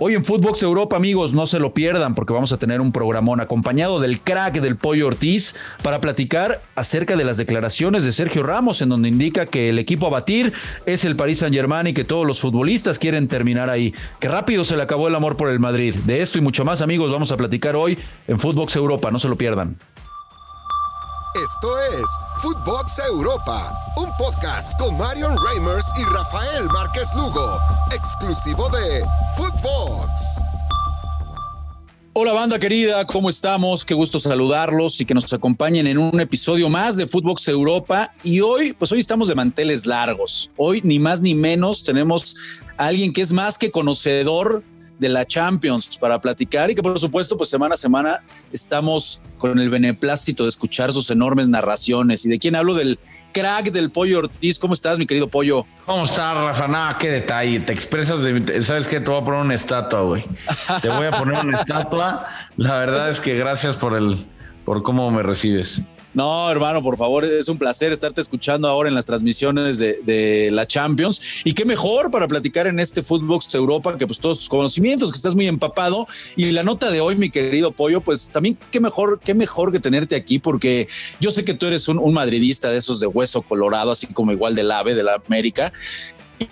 Hoy en Footbox Europa, amigos, no se lo pierdan porque vamos a tener un programón acompañado del crack del Pollo Ortiz para platicar acerca de las declaraciones de Sergio Ramos, en donde indica que el equipo a batir es el Paris Saint-Germain y que todos los futbolistas quieren terminar ahí. Que rápido se le acabó el amor por el Madrid. De esto y mucho más, amigos, vamos a platicar hoy en Footbox Europa. No se lo pierdan. Esto es Footbox Europa, un podcast con Marion Reimers y Rafael Márquez Lugo, exclusivo de Footbox. Hola banda querida, ¿cómo estamos? Qué gusto saludarlos y que nos acompañen en un episodio más de Footbox Europa. Y hoy, pues hoy estamos de manteles largos. Hoy ni más ni menos tenemos a alguien que es más que conocedor de la Champions para platicar y que por supuesto pues semana a semana estamos con el beneplácito de escuchar sus enormes narraciones. ¿Y de quién hablo? Del crack del Pollo Ortiz. ¿Cómo estás, mi querido Pollo? ¿Cómo estás, Rafa? Nada, qué detalle. Te expresas de... ¿Sabes qué? Te voy a poner una estatua, güey. Te voy a poner una estatua. La verdad es que gracias por el... por cómo me recibes. No, hermano, por favor, es un placer estarte escuchando ahora en las transmisiones de, la Champions. Y qué mejor para platicar en este Footbox Europa, que pues todos tus conocimientos, que estás muy empapado. Y la nota de hoy, mi querido Pollo, pues también qué mejor, qué mejor que tenerte aquí, porque yo sé que tú eres un, madridista de esos de hueso colorado, así como igual del AVE, de la América.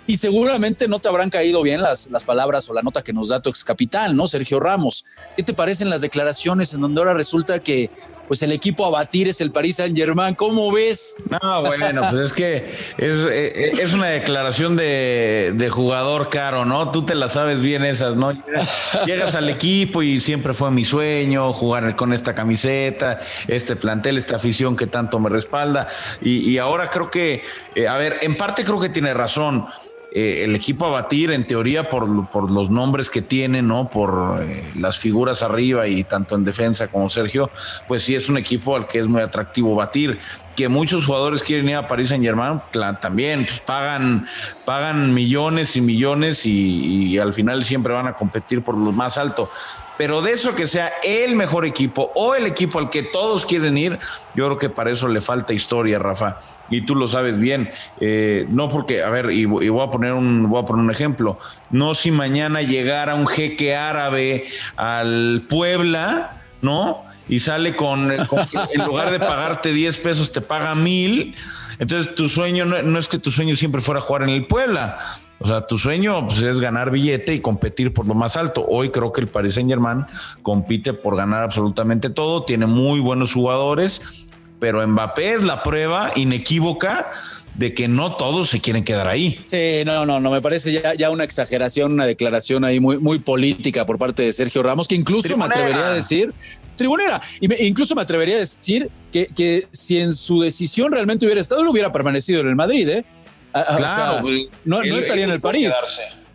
Y seguramente no te habrán caído bien las, las palabras o la nota que nos da tu ex capitán, ¿no? Sergio Ramos. ¿Qué te parecen las declaraciones en donde ahora resulta que pues el equipo a batir es el Paris Saint Germain? ¿Cómo ves? No, bueno, pues es que es, eh, es una declaración de, jugador caro, ¿no? Tú te la sabes bien esas, ¿no? Llegas al equipo y siempre fue mi sueño jugar con esta camiseta, este plantel, esta afición que tanto me respalda. Y, y ahora creo que, eh, a ver, en parte creo que tiene razón. Eh, el equipo a batir, en teoría, por, por los nombres que tiene, ¿no? Por eh, las figuras arriba y tanto en defensa como Sergio, pues sí es un equipo al que es muy atractivo batir. Que muchos jugadores quieren ir a París Saint Germain, también pues, pagan, pagan millones y millones y, y al final siempre van a competir por lo más alto. Pero de eso que sea el mejor equipo o el equipo al que todos quieren ir, yo creo que para eso le falta historia, Rafa. Y tú lo sabes bien. Eh, no porque, a ver, y, voy a poner un, voy a poner un ejemplo. No si mañana llegara un jeque árabe al Puebla, ¿no? Y sale con, en lugar de pagarte 10 pesos, te paga mil. Entonces tu sueño no, no es que tu sueño siempre fuera jugar en el Puebla o sea, tu sueño pues, es ganar billete y competir por lo más alto. Hoy creo que el Paris Saint Germain compite por ganar absolutamente todo, tiene muy buenos jugadores, pero Mbappé es la prueba inequívoca de que no todos se quieren quedar ahí. Sí, no, no, no, me parece ya, ya una exageración, una declaración ahí muy, muy política por parte de Sergio Ramos, que incluso me atrevería a decir, tribunera, y incluso me atrevería a decir que, que si en su decisión realmente hubiera estado, él hubiera permanecido en el Madrid, ¿eh? Ah, ah, claro, no, estaría en el París.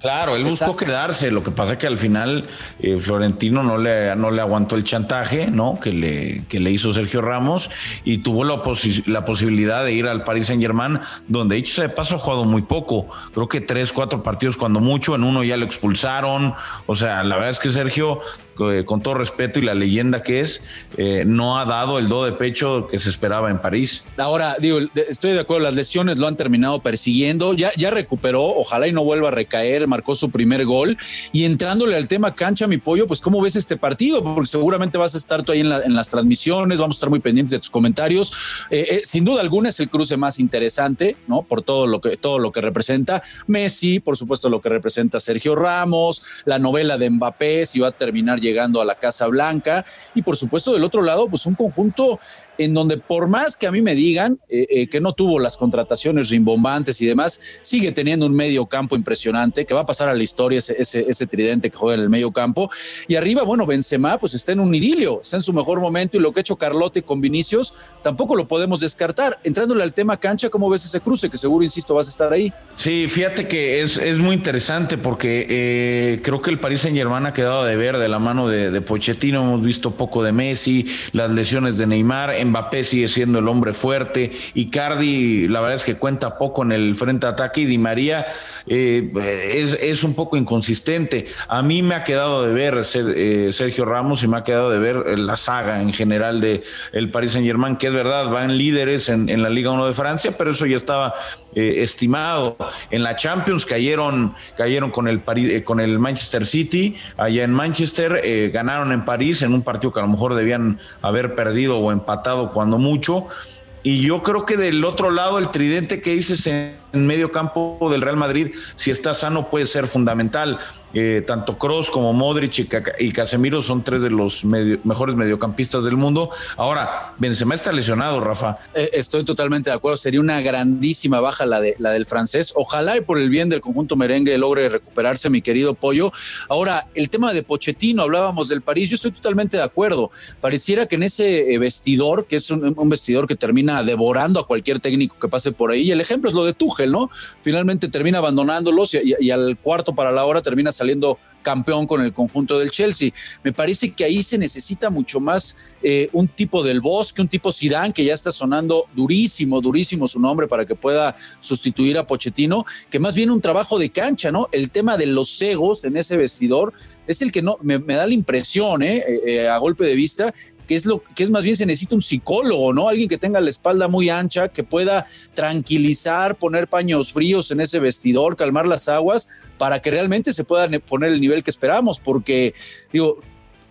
Claro, él buscó quedarse. Lo que pasa es que al final eh, Florentino no le, no le aguantó el chantaje, ¿no? Que le, que le hizo Sergio Ramos y tuvo la, la posibilidad de ir al Paris Saint Germain, donde dicho sea de paso ha jugado muy poco. Creo que tres, cuatro partidos cuando mucho. En uno ya lo expulsaron. O sea, la verdad es que Sergio con todo respeto y la leyenda que es, eh, no ha dado el do de pecho que se esperaba en París. Ahora, digo, estoy de acuerdo, las lesiones lo han terminado persiguiendo, ya, ya recuperó, ojalá y no vuelva a recaer, marcó su primer gol. Y entrándole al tema cancha, mi pollo, pues ¿cómo ves este partido? Porque seguramente vas a estar tú ahí en, las transmisiones, vamos a estar muy pendientes de tus comentarios. Eh, sin duda alguna es el cruce más interesante, ¿no? Por todo lo que, todo lo que representa. Messi, por supuesto, lo que representa Sergio Ramos, la novela de Mbappé, si va a terminar llegando a la Casa Blanca y por supuesto del otro lado, pues un conjunto en donde por más que a mí me digan eh, eh, que no tuvo las contrataciones rimbombantes y demás, sigue teniendo un medio campo impresionante, que va a pasar a la historia ese, ese, tridente que juega en el medio campo. Y arriba, bueno, Benzema pues está en un idilio, está en su mejor momento y lo que ha hecho Carlote con Vinicius tampoco lo podemos descartar. Entrándole al tema cancha, ¿cómo ves ese cruce? Que seguro, insisto, vas a estar ahí. Sí, fíjate que es, es muy interesante porque eh, creo que el Paris Saint Germain ha quedado de ver de la mano de, de Pochettino, hemos visto poco de Messi, las lesiones de Neymar, Mbappé sigue siendo el hombre fuerte, Icardi la verdad es que cuenta poco en el frente ataque y Di María eh, es, un poco inconsistente. A mí me ha quedado de ver eh, Sergio Ramos y me ha quedado de ver la saga en general de el Paris Saint Germain, que es verdad, van líderes en, en la Liga 1 de Francia, pero eso ya estaba eh, estimado. En la Champions cayeron, cayeron con, el eh, con el Manchester City, allá en Manchester, eh, ganaron en París en un partido que a lo mejor debían haber perdido o empatado cuando mucho. Y yo creo que del otro lado, el tridente que dices en medio campo del Real Madrid, si está sano, puede ser fundamental. Eh, tanto Cross como Modric y, Casemiro son tres de los mejores mediocampistas del mundo. Ahora, Benzema está lesionado, Rafa. Eh, estoy totalmente de acuerdo. Sería una grandísima baja la, de, la del francés. Ojalá y por el bien del conjunto merengue logre recuperarse, mi querido Pollo. Ahora, el tema de Pochettino, hablábamos del París. Yo estoy totalmente de acuerdo. Pareciera que en ese eh, vestidor, que es un, vestidor que termina devorando a cualquier técnico que pase por ahí, el ejemplo es lo de Tuchel, ¿no? Finalmente termina abandonándolos y, y al cuarto para la hora termina saliendo campeón con el conjunto del Chelsea. Me parece que ahí se necesita mucho más eh, un tipo del bosque, un tipo Zidane, que ya está sonando durísimo, durísimo su nombre para que pueda sustituir a Pochettino, que más bien un trabajo de cancha, ¿no? El tema de los egos en ese vestidor es el que no me, da la impresión, ¿eh? Eh, a golpe de vista, que es lo que es más bien se necesita un psicólogo, ¿no? Alguien que tenga la espalda muy ancha, que pueda tranquilizar, poner paños fríos en ese vestidor, calmar las aguas, para que realmente se pueda poner el nivel que esperamos, porque digo,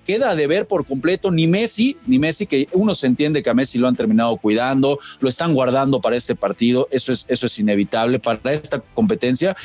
queda de ver por completo ni Messi, ni Messi, que uno se entiende que a Messi lo han terminado cuidando, lo están guardando para este partido, eso es, eso es inevitable para esta competencia,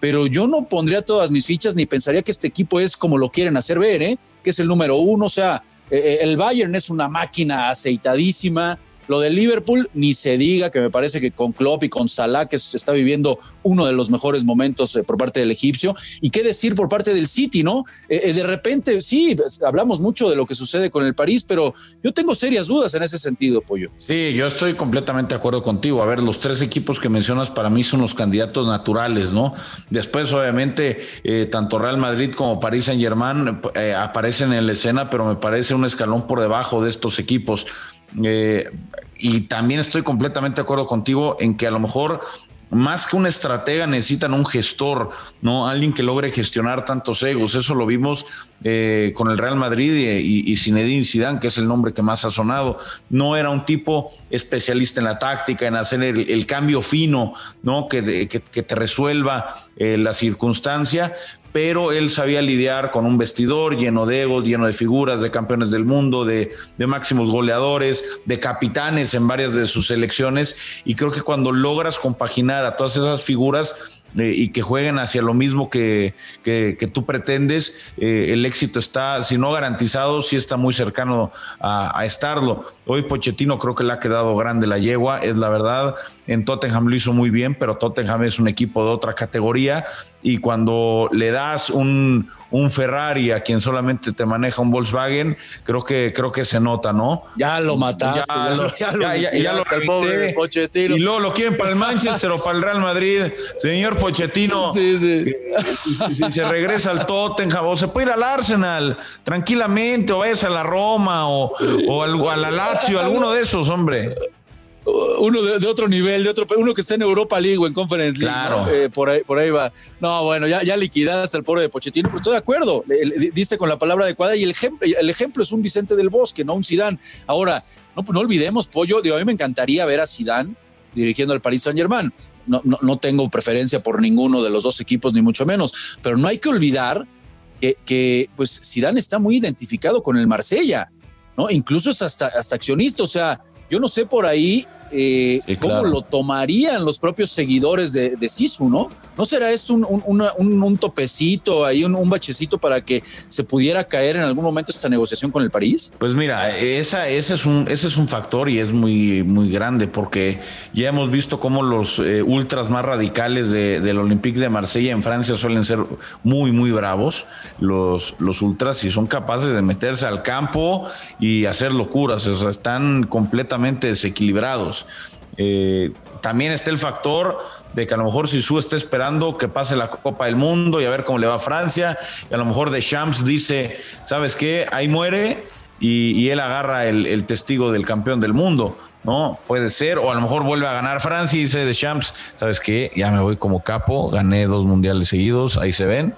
pero yo no pondría todas mis fichas ni pensaría que este equipo es como lo quieren hacer ver, ¿eh? que es el número uno, o sea, eh, eh, el Bayern es una máquina aceitadísima, lo del Liverpool, ni se diga que me parece que con Klopp y con Salah, que se está viviendo uno de los mejores momentos eh, por parte del egipcio. Y qué decir por parte del City, ¿no? Eh, eh, de repente, sí, pues, hablamos mucho de lo que sucede con el París, pero yo tengo serias dudas en ese sentido, Pollo. Sí, yo estoy completamente de acuerdo contigo. A ver, los tres equipos que mencionas para mí son los candidatos naturales, ¿no? Después, obviamente, tanto Real Madrid como París Saint Germain aparecen en la escena, pero me parece un escalón por debajo de estos equipos. Eh, y también estoy completamente de acuerdo contigo en que a lo mejor más que un estratega necesitan un gestor, ¿no? Alguien que logre gestionar tantos egos. Eso lo vimos eh, con el Real Madrid y, y, Zinedine Zidane, que es el nombre que más ha sonado. No era un tipo especialista en la táctica, en hacer el, cambio fino, ¿no? Que, que, te resuelva eh, la circunstancia, pero él sabía lidiar con un vestidor lleno de egos, lleno de figuras, de campeones del mundo, de, máximos goleadores, de capitanes en varias de sus selecciones, y creo que cuando logras compaginar a todas esas figuras, eh, y que jueguen hacia lo mismo que, que, tú pretendes, eh, el éxito está, si no garantizado, sí está muy cercano a, a, estarlo. Hoy Pochettino creo que le ha quedado grande la yegua, es la verdad. En Tottenham lo hizo muy bien, pero Tottenham es un equipo de otra categoría y cuando le das un, un Ferrari a quien solamente te maneja un Volkswagen, creo que, creo que se nota, ¿no? Ya lo mataste, ya, lo, ya, ya, lo el pobre Pochettino. Y luego lo quieren para el Manchester o para el Real Madrid. Señor Pochettino, sí, sí. si se regresa al Tottenham o se puede ir al Arsenal tranquilamente o vayas a la Roma o, o al, a la Lazio, alguno de esos, hombre uno de, otro nivel, de otro, uno que está en Europa League o en Conference League. Claro. Eh, por, ahí, por ahí va. No, bueno, ya, ya liquidaste al pobre de Pochettino, pero estoy de acuerdo. diste con la palabra adecuada y el ejemplo, el ejemplo es un Vicente del Bosque, no un Sidán. Ahora, no, no olvidemos, Pollo, digo, a mí me encantaría ver a Sidán dirigiendo al Paris Saint Germain. No, no, no, tengo preferencia por ninguno de los dos equipos, ni mucho menos, pero no hay que olvidar que, que pues Zidane está muy identificado con el Marsella, ¿no? Incluso es hasta, hasta accionista, o sea, yo no sé por ahí eh, cómo lo tomarían los propios seguidores de, de Sisu, ¿no? ¿No será esto un, un, topecito, ahí un, bachecito para que se pudiera caer en algún momento esta negociación con el París? Pues mira, esa, ese, es un, ese es un factor y es muy, muy grande porque ya hemos visto cómo los eh, ultras más radicales del Olympique de Marsella en Francia suelen ser muy, muy bravos, los, los ultras, y son capaces de meterse al campo y hacer locuras, o sea, están completamente desequilibrados. Eh, también está el factor de que a lo mejor Sisu está esperando que pase la Copa del Mundo y a ver cómo le va a Francia. Y a lo mejor Deschamps dice, ¿sabes qué? Ahí muere y, él agarra el, testigo del campeón del mundo, ¿no? Puede ser. O a lo mejor vuelve a ganar Francia y dice Deschamps, ¿sabes qué? Ya me voy como capo, gané dos mundiales seguidos, ahí se ven.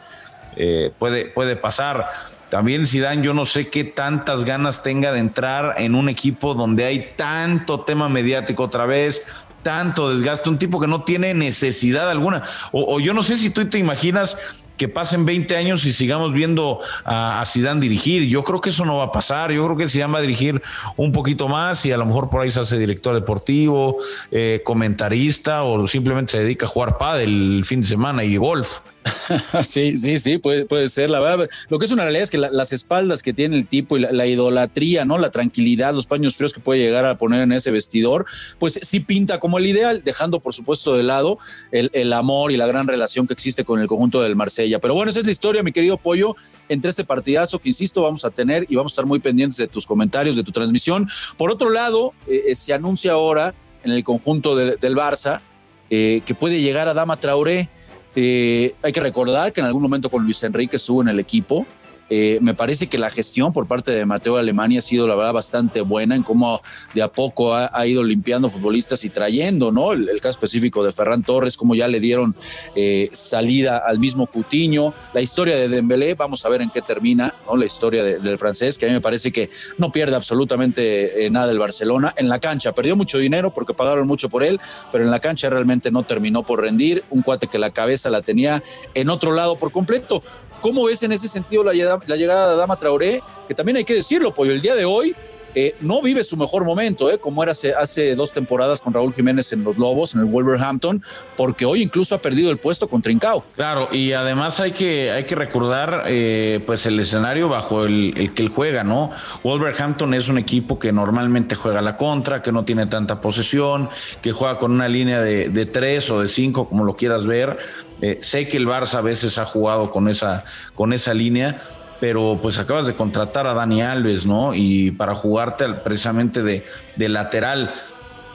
Eh, puede, puede pasar. También Zidane, yo no sé qué tantas ganas tenga de entrar en un equipo donde hay tanto tema mediático otra vez, tanto desgaste, un tipo que no tiene necesidad alguna. O, yo no sé si tú te imaginas que pasen 20 años y sigamos viendo a, Zidane dirigir. Yo creo que eso no va a pasar. Yo creo que Zidane va a dirigir un poquito más y a lo mejor por ahí se hace director deportivo, eh, comentarista o simplemente se dedica a jugar pádel el fin de semana y golf. sí, sí, sí, puede, puede ser. La verdad, lo que es una realidad es que las espaldas que tiene el tipo y la, idolatría, ¿no? La tranquilidad, los paños fríos que puede llegar a poner en ese vestidor, pues sí pinta como el ideal, dejando por supuesto de lado el, amor y la gran relación que existe con el conjunto del Marsella. Pero bueno, esa es la historia, mi querido Pollo, entre este partidazo que insisto, vamos a tener y vamos a estar muy pendientes de tus comentarios, de tu transmisión. Por otro lado, eh, eh, se anuncia ahora en el conjunto del Barça eh, que puede llegar a Dama Traoré. Eh, hay que recordar que en algún momento con Luis Enrique estuvo en el equipo eh, me parece que la gestión por parte de Mateo Alemania ha sido, la verdad, bastante buena en cómo de a poco ha, ido limpiando futbolistas y trayendo, ¿no? El, caso específico de Ferran Torres, como ya le dieron eh, salida al mismo Cutiño. La historia de Dembélé, vamos a ver en qué termina, ¿no? La historia del francés, que a mí me parece que no pierde absolutamente eh, nada el Barcelona. En la cancha perdió mucho dinero porque pagaron mucho por él, pero en la cancha realmente no terminó por rendir. Un cuate que la cabeza la tenía en otro lado por completo. ¿Cómo ves en ese sentido la, llegada de Dama Traoré? Que también hay que decirlo, porque el día de hoy eh, no vive su mejor momento, eh, como era hace, dos temporadas con Raúl Jiménez en los Lobos, en el Wolverhampton, porque hoy incluso ha perdido el puesto con Trincao. Claro, y además hay que, hay que recordar eh, pues el escenario bajo el, que él juega, ¿no? Wolverhampton es un equipo que normalmente juega la contra, que no tiene tanta posesión, que juega con una línea de, de tres o de cinco, como lo quieras ver. sé que el Barça a veces ha jugado con esa, con esa línea, pero pues acabas de contratar a Dani Alves, ¿no? Y para jugarte precisamente de, de lateral.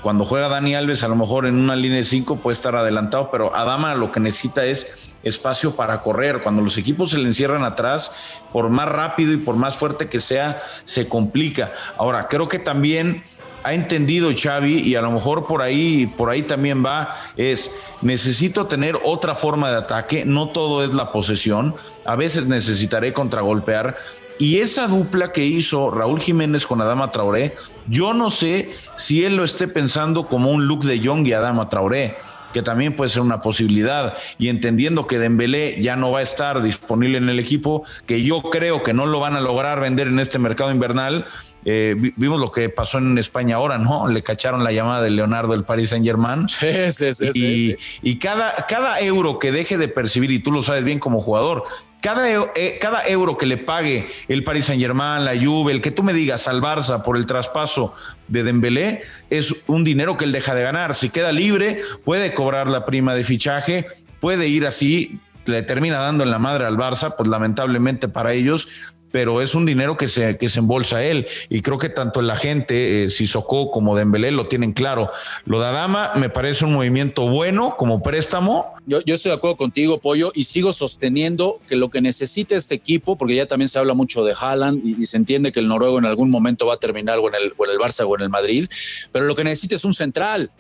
Cuando juega Dani Alves, a lo mejor en una línea de cinco puede estar adelantado, pero Adama lo que necesita es espacio para correr. Cuando los equipos se le encierran atrás, por más rápido y por más fuerte que sea, se complica. Ahora, creo que también ha entendido Xavi y a lo mejor por ahí, por ahí también va, es necesito tener otra forma de ataque, no todo es la posesión, a veces necesitaré contragolpear. Y esa dupla que hizo Raúl Jiménez con Adama Traoré, yo no sé si él lo esté pensando como un look de Young y Adama Traoré que también puede ser una posibilidad. Y entendiendo que Dembélé ya no va a estar disponible en el equipo, que yo creo que no lo van a lograr vender en este mercado invernal, eh, vimos lo que pasó en España ahora, ¿no? Le cacharon la llamada de Leonardo del Paris Saint Germain. Sí, sí, sí, y, y cada, cada euro que deje de percibir, y tú lo sabes bien como jugador, cada, eh, cada, euro que le pague el Paris Saint Germain, la Juve, el que tú me digas al Barça por el traspaso de Dembélé, es un dinero que él deja de ganar. Si queda libre, puede cobrar la prima de fichaje, puede ir así, le termina dando en la madre al Barça, pues lamentablemente para ellos, pero es un dinero que se, que se embolsa él. Y creo que tanto la gente, eh, Sissoko como Dembélé, lo tienen claro. Lo de Adama me parece un movimiento bueno como préstamo. Yo, estoy de acuerdo contigo, Pollo, y sigo sosteniendo que lo que necesita este equipo, porque ya también se habla mucho de Haaland y, se entiende que el noruego en algún momento va a terminar o en, el, o en el Barça o en el Madrid, pero lo que necesita es un central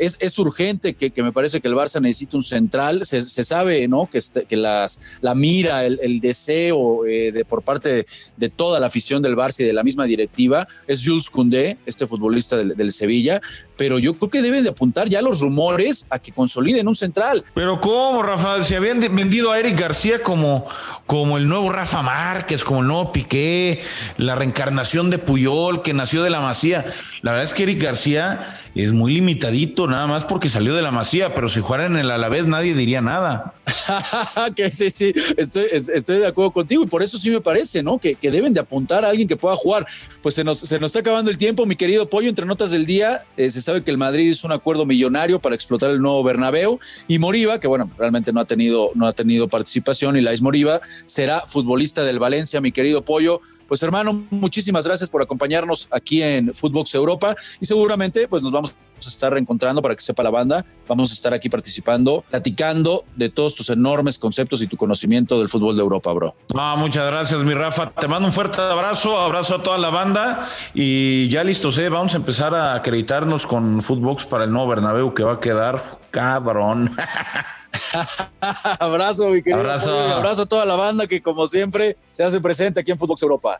es, urgente que, me parece que el Barça necesita un central. Se, sabe, ¿no? Que, este, que las, la mira, el, deseo eh, de, por parte de, toda la afición del Barça y de la misma directiva es Jules Koundé, este futbolista del, Sevilla. Pero yo creo que deben de apuntar ya los rumores a que consoliden un central. Pero ¿cómo, Rafa? Se habían vendido a Eric García como, como el nuevo Rafa Márquez, como el nuevo Piqué, la reencarnación de Puyol que nació de la Masía. La verdad es que Eric García es muy limitadito, nada más porque salió de la Masía, pero si jugara en el Alavés nadie diría nada. que sí, sí, estoy, de acuerdo contigo y por eso sí me parece, ¿no? Que, que, deben de apuntar a alguien que pueda jugar. Pues se nos, se nos está acabando el tiempo, mi querido Pollo, entre notas del día, eh, se sabe que el Madrid hizo un acuerdo millonario para explotar el nuevo Bernabéu y Moriba, que bueno, realmente no ha tenido, no ha tenido participación y Lais Moriba será futbolista del Valencia, mi querido Pollo. Pues hermano, muchísimas gracias por acompañarnos aquí en Footbox Europa y seguramente pues nos vamos a estar reencontrando para que sepa la banda. Vamos a estar aquí participando, platicando de todos tus enormes conceptos y tu conocimiento del fútbol de Europa, bro. No, muchas gracias, mi Rafa. Te mando un fuerte abrazo, abrazo a toda la banda y ya listos, ¿eh? Vamos a empezar a acreditarnos con Footbox para el nuevo Bernabéu que va a quedar cabrón. abrazo, mi querido. Abrazo. abrazo a toda la banda que, como siempre, se hace presente aquí en Footbox Europa.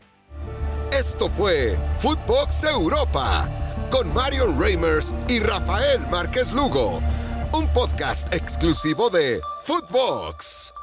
Esto fue Footbox Europa con Marion Reimers y Rafael Márquez Lugo. Un podcast exclusivo de Footbox.